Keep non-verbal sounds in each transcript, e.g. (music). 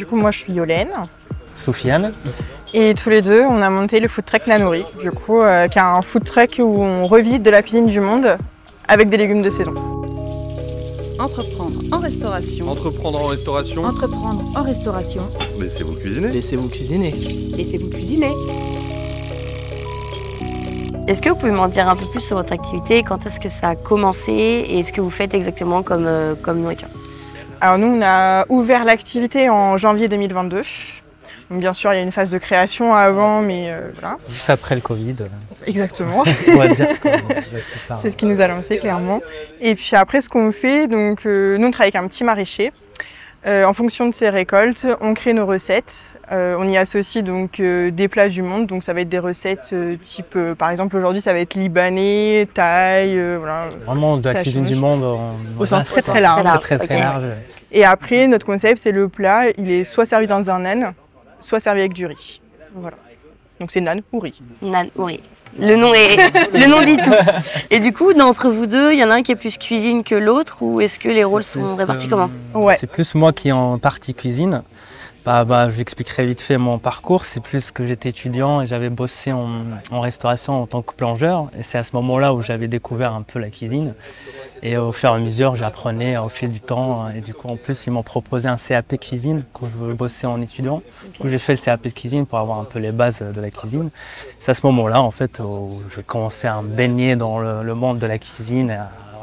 Du coup, moi, je suis Yolène. Soufiane. Et tous les deux, on a monté le food truck La Nourrie, du coup, euh, qui est un food truck où on revisite de la cuisine du monde avec des légumes de saison. Entreprendre en restauration. Entreprendre en restauration. Entreprendre en restauration. Laissez-vous cuisiner. Laissez-vous cuisiner. Laissez-vous cuisiner. Est-ce que vous pouvez m'en dire un peu plus sur votre activité? Quand est-ce que ça a commencé? Et ce que vous faites exactement comme, euh, comme nourriture? Alors nous, on a ouvert l'activité en janvier 2022. Donc, bien sûr, il y a une phase de création avant, mais euh, voilà. Juste après le Covid. Exactement. (laughs) (laughs) C'est ce qui nous a lancé clairement. Et puis après, ce qu'on fait, donc euh, nous on travaille avec un petit maraîcher. Euh, en fonction de ses récoltes, on crée nos recettes. Euh, on y associe donc euh, des plats du monde. Donc ça va être des recettes euh, type, euh, par exemple aujourd'hui ça va être libanais, thaï, euh, voilà. Vraiment de la Ça cuisine change. du monde. en- Au sens très, très large. Très très, large. Et après, notre concept c'est le plat, il est soit servi dans un nan, soit servi avec du riz. Voilà. Donc c'est nan ou riz. Nan, oui. Le nom, est, (laughs) le nom dit tout. Et du coup, d'entre vous deux, il y en a un qui est plus cuisine que l'autre ou est-ce que les rôles sont répartis euh, comment? Ouais. C'est plus moi qui en partie cuisine. Bah, bah, je vous expliquerai vite fait mon parcours. C'est plus que j'étais étudiant et j'avais bossé en, restauration en tant que plongeur. Et c'est à ce moment-là où j'avais découvert un peu la cuisine. Et au fur et à mesure, j'apprenais au fil du temps. Et du coup, en plus, ils m'ont proposé un CAP cuisine quand je voulais bosser en étudiant. Du coup, j'ai fait le CAP cuisine pour avoir un peu les bases de la cuisine. C'est à ce moment-là, en fait, où je commençais à me baigner dans le, monde de la cuisine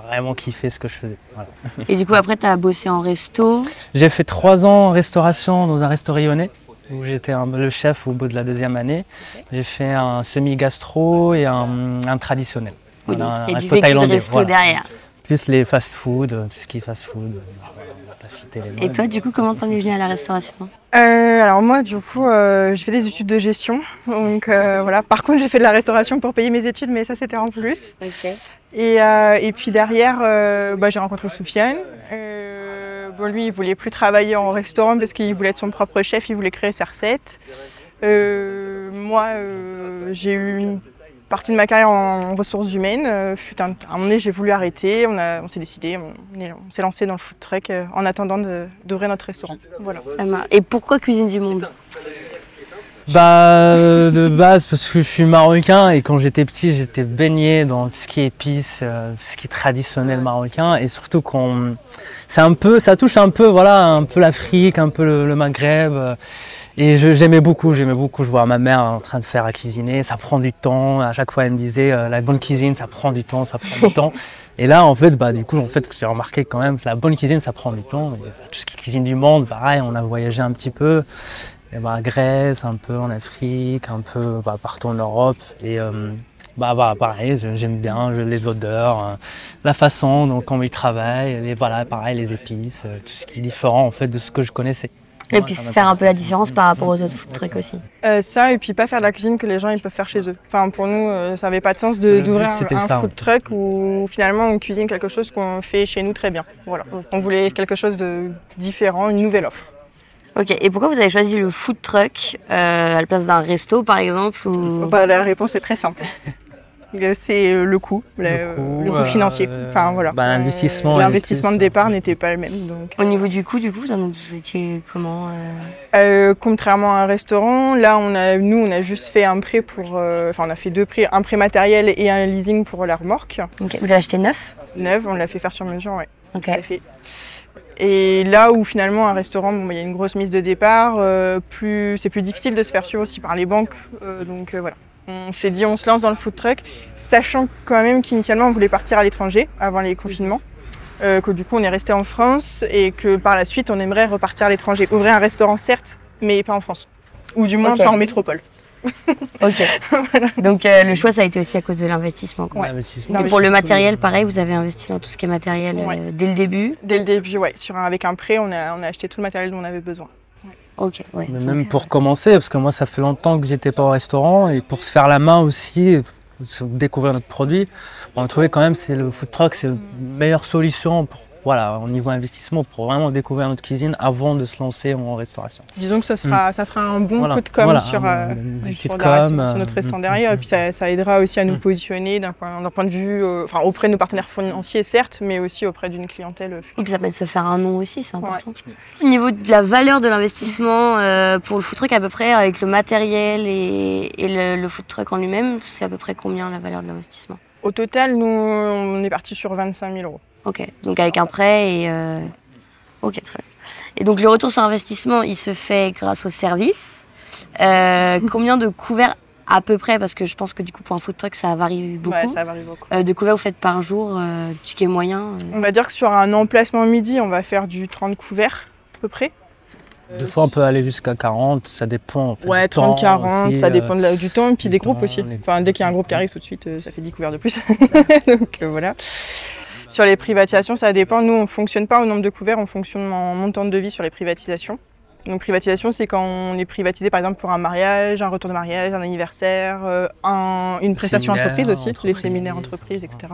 vraiment kiffer ce que je faisais. Voilà. Et du coup, après, tu as bossé en resto. J'ai fait trois ans en restauration dans un resto rayonnais où j'étais le chef au bout de la deuxième année. J'ai fait un semi-gastro et un, un traditionnel. Oui, Voilà, un resto thaïlandais, resto voilà. derrière. Plus les fast-food, tout ce qui est fast-food. Noms. Et toi, du coup, comment t'en es venu à la restauration Euh, alors moi, du coup, euh, j'ai fait des études de gestion. Donc euh, voilà. Par contre, j'ai fait de la restauration pour payer mes études, mais ça c'était en plus. Et, euh, et puis derrière, euh, bah, j'ai rencontré Soufiane. Euh, bon, lui, il voulait plus travailler en restaurant parce qu'il voulait être son propre chef, il voulait créer ses recettes. Euh, moi, j'ai eu une partie de ma carrière en ressources humaines. Fut un, un moment donné, j'ai voulu arrêter. On, s'est décidé, on, on s'est lancé dans le food truck en attendant d'ouvrir notre restaurant. Voilà. Et pourquoi cuisine du monde? Bah, euh, de base, parce que je suis marocain et quand j'étais petit, j'étais baigné dans tout ce qui est épices, euh, tout ce qui est traditionnel marocain et surtout qu'on, c'est un peu, ça touche un peu, voilà, un peu l'Afrique, un peu le, le Maghreb. euh, et je- j'aimais beaucoup, j'aimais beaucoup. Je vois ma mère en train de faire à cuisiner, ça prend du temps. À chaque fois, elle me disait, euh, la bonne cuisine, ça prend du temps, ça prend du temps. (laughs) Et là, en fait, bah, du coup, en fait, j'ai remarqué quand même, la bonne cuisine, ça prend du temps. Et, bah, tout ce qui est cuisine du monde, pareil, on a voyagé un petit peu. Et bah, Grèce, un peu en Afrique, un peu bah, partout en Europe. Et euh, bah, bah, pareil, j'aime bien je- les odeurs, euh, la façon dont on y travaille, les, voilà, pareil, les épices, euh, tout ce qui est différent en fait de ce que je connaissais. Et Moi, puis faire un peu la différence par rapport aux autres food trucks aussi. Euh, ça, et puis pas faire de la cuisine que les gens ils peuvent faire chez eux. Enfin, pour nous, euh, ça n'avait pas de sens de- d'ouvrir un, un ça, food truck où finalement on cuisine quelque chose qu'on fait chez nous très bien. Voilà. On voulait quelque chose de différent, une nouvelle offre. Ok, et pourquoi vous avez choisi le food truck euh, à la place d'un resto par exemple ou... Bah, la réponse est très simple. (laughs) Euh, C'est euh, le coût, le, Le coût, le coût euh, financier. Enfin voilà. bah, l'investissement de départ n'était pas le même. Donc. Au niveau du coût, du coup, vous, étiez comment euh Euh, contrairement à un restaurant, là, on a, nous, on a juste fait un prêt pour, euh, enfin, on a fait deux prêts, un prêt matériel et un leasing pour la remorque Vous l'avez acheté neuf? Neuve. On l'a fait faire sur mesure, ouais. Ok. Tout à fait. Et là où finalement un restaurant, bon, bah, il y a une grosse mise de départ, euh, plus, c'est plus difficile de se faire suivre aussi par les banques. euh, donc euh, voilà. On s'est dit on se lance dans le food truck, sachant quand même qu'initialement on voulait partir à l'étranger avant les confinements. euh, que du coup on est resté en France et que par la suite on aimerait repartir à l'étranger. Ouvrir un restaurant certes, mais pas en France. Ou du moins pas en métropole. (laughs) Ok. Donc euh, le choix, ça a été aussi à cause de l'investissement. quoi. Ouais. Et pour le matériel, pareil, vous avez investi dans tout ce qui est matériel euh, dès le début. Dès le début, ouais. Sur un- avec un prêt, on a, on a acheté tout le matériel dont on avait besoin. Ok, ouais. Mais même pour commencer, parce que moi ça fait longtemps que j'étais pas au restaurant et pour se faire la main aussi, découvrir notre produit, on a trouvé quand même c'est le food truck, c'est la meilleure solution pour voilà, au niveau investissement, pour vraiment découvrir notre cuisine avant de se lancer en restauration. Disons que ça, sera, ça fera un bon Voilà, coup de com voilà, sur, euh, la- sur euh, notre restaurant mm, derrière. mm, Et puis ça, ça aidera aussi à nous Mm. positionner d'un point, d'un point de vue, euh, enfin auprès de nos partenaires financiers, certes, mais aussi auprès d'une clientèle euh, Et future. puis ça permet de se faire un nom aussi, c'est important. Au niveau de la valeur de l'investissement euh, pour le food truck, à peu près, avec le matériel et, et le, le food truck en lui-même, c'est à peu près combien la valeur de l'investissement? Au total, nous, on est parti sur 25 000 euros. Ok, donc avec un prêt et. euh, Ok, très bien. Et donc le retour sur investissement, il se fait grâce au service. Euh, (laughs) combien de couverts à peu près Parce que je pense que du coup pour un food truck ça varie beaucoup. Ouais, ça varie beaucoup. Euh, de couverts vous faites par jour, euh, ticket moyen euh, On va dire que sur un emplacement midi, on va faire du 30 couverts, à peu près. Des fois, on peut aller jusqu'à 40, ça dépend. en fait, Ouais, du temps 30, 40, aussi, ça euh, dépend de la- du temps, et puis des groupes temps, aussi. les- Enfin, dès qu'il y a un groupe qui arrive tout de suite, ça fait 10 couverts de plus. (laughs) Donc euh, voilà. Sur les privatisations, ça dépend. Nous, on fonctionne pas au nombre de couverts, on fonctionne en montant de devis sur les privatisations. Donc privatisation, c'est quand on est privatisé par exemple pour un mariage, un retour de mariage, un anniversaire, euh, un- une prestation Séminaire, entreprise aussi, les séminaires entreprises, etc.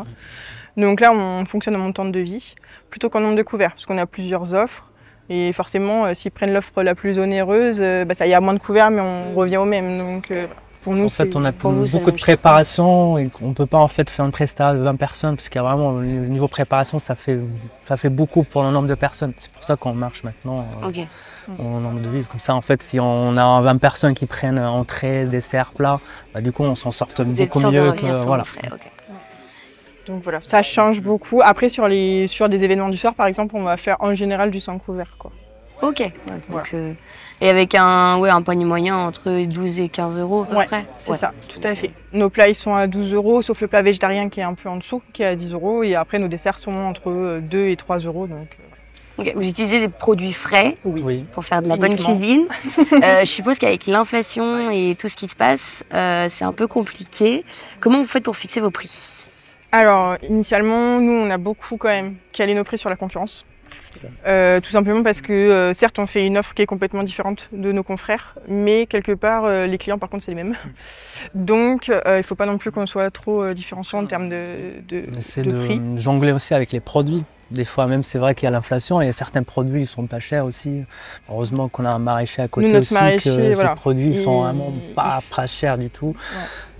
Donc là, on fonctionne en montant de devis plutôt qu'en nombre de couverts, parce qu'on a plusieurs offres. Et forcément, euh, s'ils prennent l'offre la plus onéreuse, euh, bah, ça y a moins de couverts, mais on revient au même. Donc euh, pour nous, En fait, on a vous, beaucoup de préparation et on peut pas en fait faire une presta de 20 personnes parce qu'il y a vraiment le niveau préparation, ça fait ça fait beaucoup pour le nombre de personnes. C'est pour ça qu'on marche maintenant euh, au nombre de vivres. Comme ça, en fait, si on a 20 personnes qui prennent entrée, dessert, plat, bah, du coup, on s'en sort Vous beaucoup mieux que voilà. frais. Donc voilà, ça change beaucoup. Après, sur, les, sur des événements du soir, par exemple, on va faire en général du sans couvert. Quoi. Ok. ouais, donc, Voilà. euh, et avec un, ouais, un panier moyen entre 12 et 15 euros à peu Ouais, près. C'est Ouais. ça, tout à fait. Nos plats, ils sont à 12 euros, sauf le plat végétarien qui est un peu en dessous, qui est à 10 euros. Et après, nos desserts sont entre euh, 2 et 3 euros. Donc, euh, Vous utilisez des produits frais Oui. pour faire de la bonne cuisine. (laughs) Euh, je suppose qu'avec l'inflation et tout ce qui se passe, euh, c'est un peu compliqué. Comment vous faites pour fixer vos prix? Alors, initialement, nous, on a beaucoup quand même calé nos prix sur la concurrence. Euh, tout simplement parce que, euh, certes, on fait une offre qui est complètement différente de nos confrères, mais quelque part, euh, les clients, par contre, c'est les mêmes. Donc, euh, il ne faut pas non plus qu'on soit trop euh, différenciant en termes de, de, On essaie de de, prix. jongler aussi avec les produits. Des fois, même, c'est vrai qu'il y a l'inflation et certains produits ils sont pas chers aussi. Heureusement qu'on a un maraîcher à côté notre aussi, maraîcher, que voilà. ces produits ils sont vraiment pas, pas chers du tout.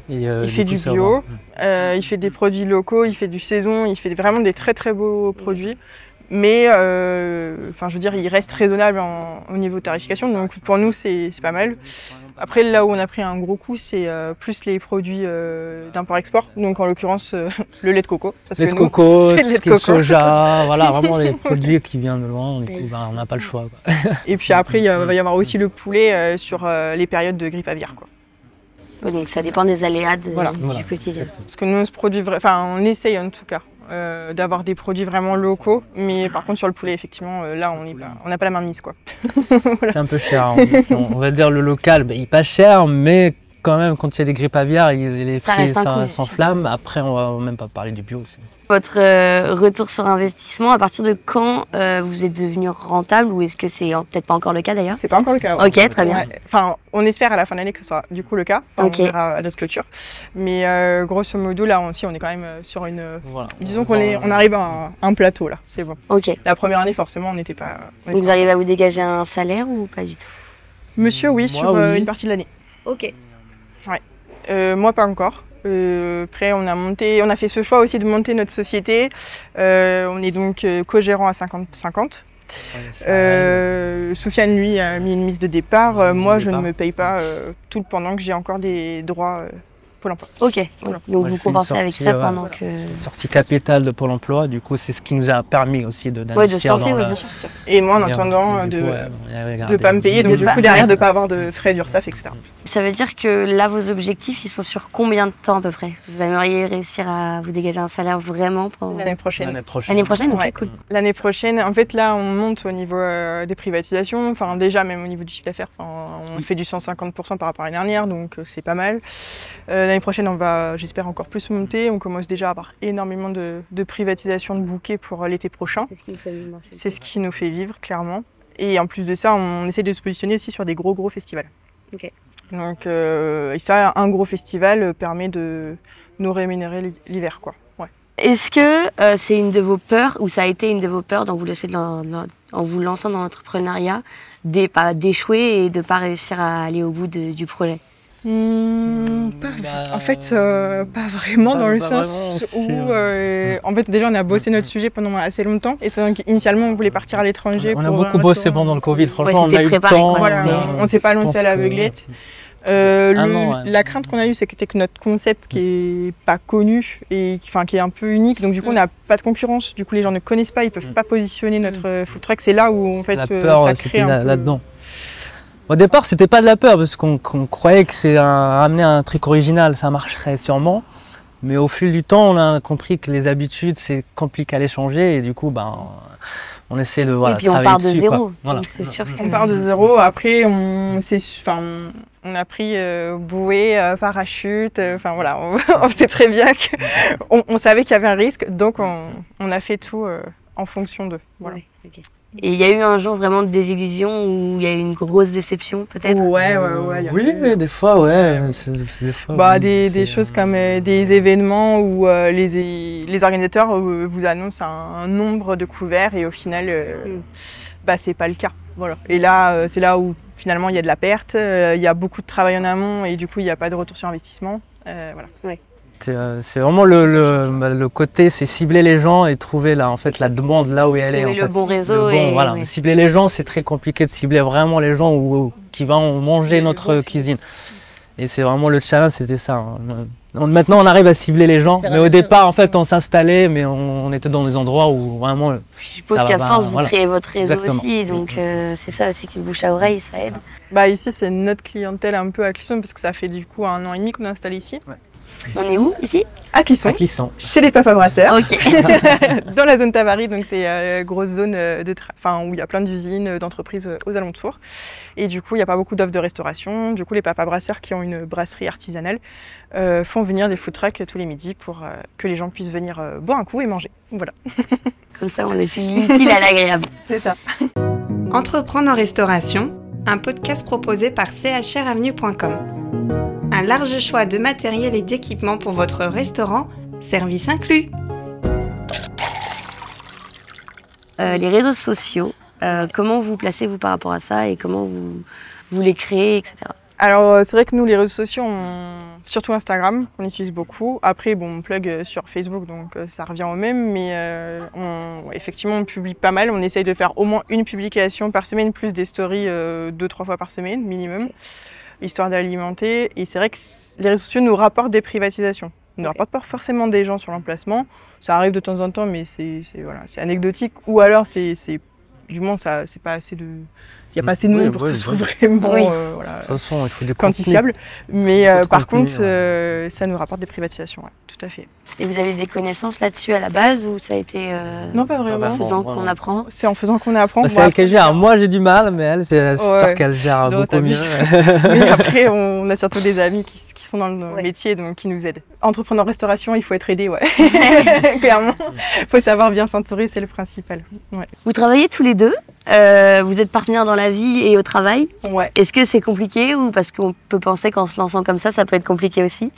Et, euh, Il fait coup, du bio. Euh, il fait des produits locaux, il fait du saison, il fait vraiment des très très beaux produits. Mais euh, enfin, je veux dire, il reste raisonnable en- au niveau de tarification. Donc pour nous, c'est c'est pas mal. Après, là où on a pris un gros coup, c'est euh, plus les produits euh, d'import-export. Donc en l'occurrence, euh, le lait de coco. Parce Lait que de nous, coco, tout le lait ce de qui est coco. soja, voilà, vraiment les (laughs) produits qui viennent de loin. Du coup, ben, on n'a pas le choix. quoi. (laughs) Et puis après, il va y avoir aussi le poulet euh, sur euh, les périodes de grippe aviaire. Quoi. Donc ça dépend des aléas de- Voilà. du Voilà. quotidien. Parce que nous, on se produit, enfin, on essaye en tout cas euh, d'avoir des produits vraiment locaux. Mais par contre, sur le poulet, effectivement, euh, là, on n'est pas- on n'a pas la main mise, quoi. (laughs) C'est un peu cher. hein. On, on va dire le local, ben, il est pas cher, mais quand même, quand il y a des grippes aviaires, il- les Ça prix s'enflamment. Après, on va même pas parler du bio. c'est- Votre euh, retour sur investissement, à partir de quand euh, vous êtes devenu rentable ou est-ce que c'est peut-être pas encore le cas d'ailleurs? C'est pas encore le cas. ouais. Ok, très bien. Ouais. Enfin, on espère à la fin de l'année que ce soit du coup le cas. Enfin, Ok. On verra à notre clôture. Mais euh, grosso modo, là aussi, on est quand même sur une. Voilà. Disons qu'on est, on arrive à un, un plateau là. C'est bon. Ok. La première année, forcément, on n'était pas. on était Vous pas- arrivez à vous dégager un salaire ou pas du tout? Monsieur, oui, Moi, sur euh, oui. une partie de l'année. Ok. Euh, moi, pas encore. Euh, après, on a monté, on a fait ce choix aussi de monter notre société. Euh, on est donc co-gérant à 50-50. Ça Euh, Soufiane, lui, a mis une mise de départ. De moi, je ne me paye pas euh, tout pendant que j'ai encore des droits euh, Pôle emploi. Ok. Donc Moi, vous compensez avec ça pendant voilà. que. sortie capitale de Pôle emploi, du coup, c'est ce qui nous a permis aussi de Ouais, de se lancer, ouais, la- bien sûr. Et moi, en attendant, du de ouais, gardé- pas me payer, donc du coup derrière ouais. de pas avoir de frais d'URSSAF, etc. Ça veut dire que là, vos objectifs, ils sont sur combien de temps à peu près Vous aimeriez réussir à vous dégager un salaire vraiment pendant L'année prochaine. L'année prochaine. l'année prochaine Ok, Ouais. cool. L'année prochaine, en fait, là, on monte au niveau euh, des privatisations. Enfin, déjà, même au niveau du chiffre d'affaires, enfin, on fait du 150% par rapport à l'année dernière, donc euh, c'est pas mal. Euh, L'année prochaine, on va, j'espère, encore plus monter. On commence déjà à avoir énormément de, de privatisations de bouquets pour l'été prochain. C'est ce qui me fait marcher. C'est ce qui nous fait vivre, clairement. Et en plus de ça, on essaie de se positionner aussi sur des gros, gros festivals. Donc, euh, et ça, un gros festival permet de nous rémunérer l'hiver, quoi. Ouais. Est-ce que euh, c'est une de vos peurs, ou ça a été une de vos peurs dans vous laisser dans- dans- en vous lançant dans l'entrepreneuriat, d'échouer et de pas réussir à aller au bout de- du projet? Hmm, pas- Bah, en fait, euh, pas vraiment pas- dans le sens vraiment, où, euh, en fait, déjà, on a bossé notre sujet pendant assez longtemps. Et donc, initialement, on voulait partir à l'étranger. On a beaucoup un bossé pendant le Covid, franchement, on c'était a eu le temps. Voilà, on s'est pas lancé à la que- aveuglette. Euh, Un le- an, ouais. La crainte qu'on a eue, c'était que notre concept qui est pas connu et qui, enfin, qui est un peu unique. Donc, du coup, on n'a pas de concurrence. Du coup, les gens ne connaissent pas, ils peuvent Mm. pas positionner notre euh, food truck. C'est là où, en fait, la peur, ça ouais, crée c'était un là- peu- là-dedans. Au départ, c'était pas de la peur parce qu'on croyait que c'est un, ramener un truc original, ça marcherait sûrement. Mais au fil du temps, on a compris que les habitudes, c'est compliqué à les changer et du coup, ben, on essaie de voilà, Et puis on part de dessus, zéro. Voilà. C'est sûr. On part de zéro. Après, on, c'est, enfin, on a pris euh, bouée, euh, parachute. euh, Enfin voilà, on, (laughs) on sait très bien qu'on (laughs) on savait qu'il y avait un risque, donc on, on a fait tout euh, en fonction d'eux. Voilà. Ouais. Et il y a eu un jour vraiment de désillusion où il y a eu une grosse déception peut-être Ouais, ouais, ouais. Oui, eu- mais des fois, ouais. c'est- c'est des fois, Bah, oui, des, des choses comme euh, des événements où euh, les, les organisateurs euh, vous annoncent un, un nombre de couverts et au final, euh, Mm. bah, c'est pas le cas. Voilà. Et là, euh, c'est là où finalement il y a de la perte, euh, il y a beaucoup de travail en amont et du coup il n'y a pas de retour sur investissement. Euh, voilà. C'est euh, c'est vraiment le, le, bah, le côté, c'est cibler les gens et trouver la, en fait, la demande là où elle est. Trouver en le fait. bon réseau Le bon, et- voilà. ouais. Cibler les gens, c'est très compliqué de cibler vraiment les gens où, où- qui vont manger notre bon cuisine. Et c'est vraiment le challenge, c'était ça. hein. On- Maintenant, on arrive à cibler les gens, mais au départ, en fait, on s'installait, mais on, on était dans des endroits où vraiment. Je suppose Ça qu'à bah, force, vous voilà. créez votre réseau Exactement. aussi, donc euh, c'est ça aussi qui bouche à oreille, ça aide. Bah, ici, c'est notre clientèle un peu à Clisson parce que ça fait du coup un an et demi qu'on est installé ici. On est où ici? À Clisson, chez les Papa Brasseurs. Ok. (laughs) dans la zone Tavary, donc c'est une grosse zone euh, de tra- enfin, où il y a plein d'usines, euh, d'entreprises euh, aux alentours. Et du coup, il n'y a pas beaucoup d'offres de restauration. Du coup, les papas brasseurs qui ont une brasserie artisanale euh, font venir des food trucks tous les midis pour euh, que les gens puissent venir euh, boire un coup et manger. Voilà. (laughs) Comme ça, on est utile à l'agréable. (laughs) C'est ça. Entreprendre en restauration, un podcast proposé par chravenue.com. Un large choix de matériel et d'équipements pour votre restaurant, service inclus. Euh, les réseaux sociaux, euh, comment vous placez-vous par rapport à ça et comment vous, vous les créez, etc. Alors, euh, c'est vrai que nous, les réseaux sociaux, on... surtout Instagram, on utilise beaucoup. Après, bon, on plug sur Facebook, donc euh, ça revient au même. Mais euh, on... effectivement, on publie pas mal. On essaye de faire au moins une publication par semaine, plus des stories euh, deux, trois fois par semaine, minimum, histoire d'alimenter. Et c'est vrai que les réseaux sociaux nous rapportent des privatisations. Ils ne nous rapportent pas forcément des gens sur l'emplacement. Ça arrive de temps en temps, mais c'est voilà, anecdotique. Ou alors, c'est- du moins, ça c'est pas assez de... Il n'y a pas assez de Oui, monde pour que oui, ce soit oui. vraiment... Oui. euh, voilà, De toute façon, il faut du contenu. quantifiable. Mais euh, par contenu, contre, ouais. euh, ça nous rapporte des privatisations, ouais, tout à fait. Et vous avez des connaissances là-dessus à la base ou ça a été euh, Non, pas vraiment. en faisant qu'on apprend C'est en faisant qu'on apprend. Bah, c'est elle qui gère. Moi, j'ai du mal, mais elle, c'est sûr qu'elle gère beaucoup mieux. Mais après, on a surtout des amis qui, qui sont dans le Ouais. métier, donc qui nous aident. Entrepreneur restauration, il faut être aidé, ouais. (laughs) (laughs) Clairement. Il faut savoir bien s'entourer, c'est le principal. Ouais. Vous travaillez tous les deux, euh, vous êtes partenaires dans la vie et au travail. ouais. Est-ce que c'est compliqué ou parce qu'on peut penser qu'en se lançant comme ça, ça peut être compliqué aussi?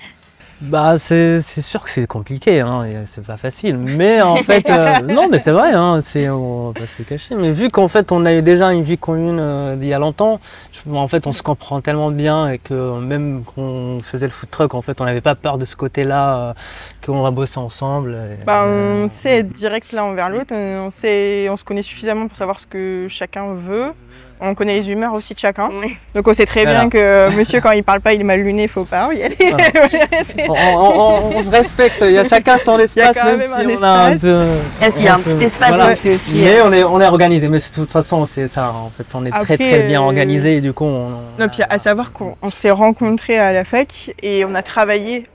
Bah, c'est c'est sûr que c'est compliqué, hein, c'est pas facile. Mais en fait, euh, (laughs) non, mais c'est vrai, hein, c'est, on va pas se le cacher. Mais vu qu'en fait, on a eu déjà une vie commune euh, il y a longtemps, je- en fait, on se comprend tellement bien et que même qu'on faisait le food truck, en fait, on n'avait pas peur de ce côté-là, euh, qu'on va bosser ensemble. et- Bah, on sait être direct l'un envers l'autre, on, sait, on se connaît suffisamment pour savoir ce que chacun veut. On connaît les humeurs aussi de chacun. Donc on sait très Voilà. bien que monsieur, quand il parle pas, il est mal luné, faut pas y aller. Voilà. (laughs) On, on- on- on se respecte, il y a (laughs) chacun son espace, même, même si un on a un espace. peu. Est-ce qu'il y a un petit espace voilà. c'est aussi. Mais euh, on est, on est organisé, mais de toute façon, c'est ça. En fait, on est très Après, très bien euh, organisé et du coup, on. on Non, puis à savoir qu'on on s'est rencontrés à la fac et on a travaillé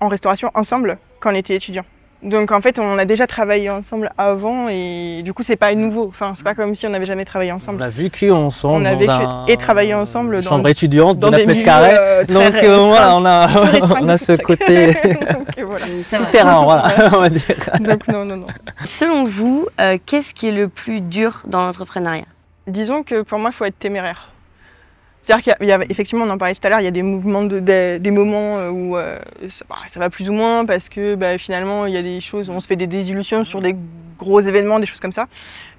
en restauration ensemble quand on était étudiants. Donc en fait, on a déjà travaillé ensemble avant et du coup, c'est pas nouveau. Enfin, c'est pas comme si on n'avait jamais travaillé On ensemble. a vécu ensemble. On a vécu un- et travaillé ensemble dans- chambre étudiante Dans de 9 des mètres carrés. euh, très Donc euh, voilà, on a, (laughs) on a ce côté (laughs) Donc, euh, voilà. tout terrain, voilà, (laughs) on va dire. Donc non, non, non. Selon vous, euh, qu'est-ce qui est le plus dur dans l'entrepreneuriat? Disons que pour moi, il faut être téméraire. C'est-à-dire qu'il y, a effectivement, on en parlait tout à l'heure, il y a des mouvements, de, des, moments euh, où euh, bah, ça, va plus ou moins parce que bah, finalement il y a des choses, on se fait des désillusions sur des gros événements, des choses comme ça.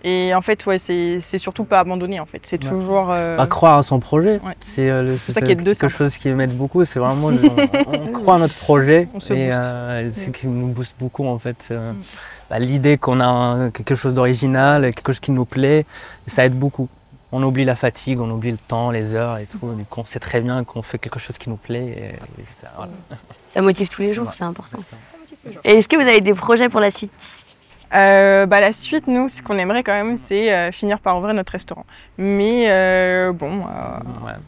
Et en fait, ouais, c'est surtout pas abandonner en fait. C'est toujours. Euh... Bah, croire à son projet. C'est est quelque chose qui m'aide beaucoup. C'est vraiment on, croit à notre projet (laughs) et c'est ce qui nous booste beaucoup en fait. Mm. Bah, l'idée qu'on a quelque chose d'original, quelque chose qui nous plaît, ça aide beaucoup on oublie la fatigue, on oublie le temps, les heures et tout. Du coup, on sait très bien qu'on fait quelque chose qui nous plaît. ça, motive tous les jours, c'est important. Et est-ce que vous avez des projets pour la suite? Euh, bah, la suite, nous, ce qu'on aimerait quand même, c'est euh, finir par ouvrir notre restaurant. Mais euh, bon,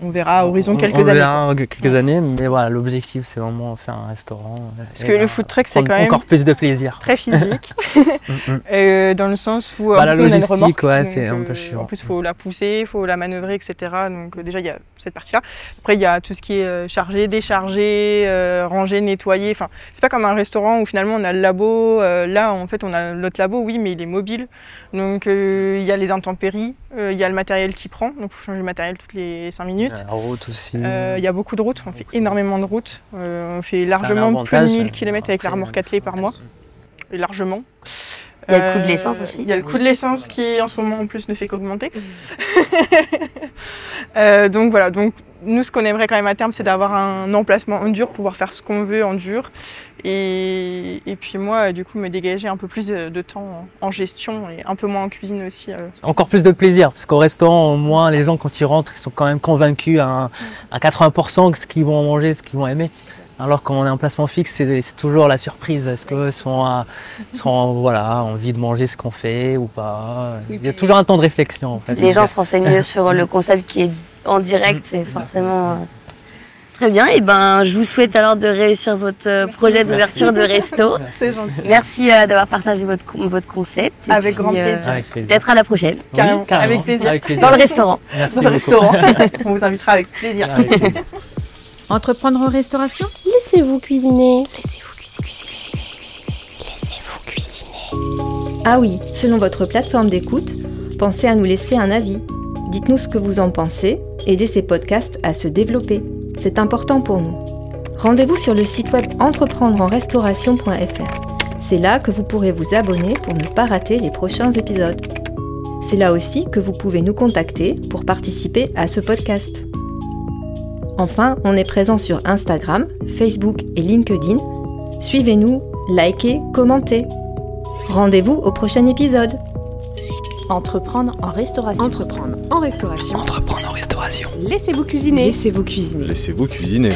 on verra à horizon quelques années. On verra quelques années, mais voilà, l'objectif, c'est vraiment faire un restaurant. Parce que le food truck, c'est quand même encore plus de plaisir. Très physique, (laughs) mm, mm. (laughs) dans le sens où bah, la logistique, ouais, c'est un peu chiant. En plus, il faut la pousser, il faut la manœuvrer, etc. Donc déjà, il y a cette partie-là. Après, il y a tout ce qui est chargé, déchargé, ranger, nettoyer. Enfin, c'est pas comme un restaurant où finalement on a le labo. là, en fait, on a labo, oui, mais il est mobile. Donc euh, il y a les intempéries, euh, il y a le matériel qui prend, donc il faut changer le matériel toutes les 5 minutes. La route aussi. Euh, il y a beaucoup de routes, on fait énormément de routes. on fait largement plus de 1000 km avec la remorque attelée par mois. Et largement. Il y a le coût de l'essence aussi. Il y a le coût de l'essence qui en ce moment en plus ne fait qu'augmenter. (laughs) donc voilà, donc nous ce qu'on aimerait quand même à terme c'est d'avoir un emplacement en dur, pouvoir faire ce qu'on veut en dur et, puis moi, du coup, me dégager un peu plus de temps en gestion et un peu moins en cuisine aussi. Euh. Encore plus de plaisir, parce qu'au restaurant, au moins, les gens, quand ils rentrent, ils sont quand même convaincus à, 80% ce qu'ils vont manger, ce qu'ils vont aimer. Alors quand on est en placement fixe, c'est toujours la surprise. Est-ce qu'ils sont, sont voilà, envie de manger ce qu'on fait ou pas? Il y a toujours un temps de réflexion. En fait. Les gens se renseignent sur le concept qui est en direct, c'est forcément euh, Très bien, et ben je vous souhaite alors de réussir votre euh, projet d'ouverture de resto. (laughs) C'est gentil. Merci euh, d'avoir partagé votre, votre concept. Avec grand euh, plaisir. D'être à la prochaine. Carrément. Avec, plaisir. Dans le restaurant. Dans le restaurant. (laughs) On vous invitera avec plaisir. Entreprendre en restauration Laissez-vous cuisiner. Laissez-vous cuisiner, cuisiner, cuisiner. Laissez-vous cuisiner. Ah oui, selon votre plateforme d'écoute, pensez à nous laisser un avis. Dites-nous ce que vous en pensez. Aidez ces podcasts à se développer. C'est important pour nous. Rendez-vous sur le site web entreprendreenrestauration.fr. C'est là que vous pourrez vous abonner pour ne pas rater les prochains épisodes. C'est là aussi que vous pouvez nous contacter pour participer à ce podcast. Enfin, on est présent sur Instagram, Facebook et LinkedIn. Suivez-nous, likez, commentez. Rendez-vous au prochain épisode. Entreprendre en restauration. Entreprendre en restauration. Entreprendre en restauration. Laissez-vous cuisiner. Laissez-vous cuisiner. Laissez-vous cuisiner.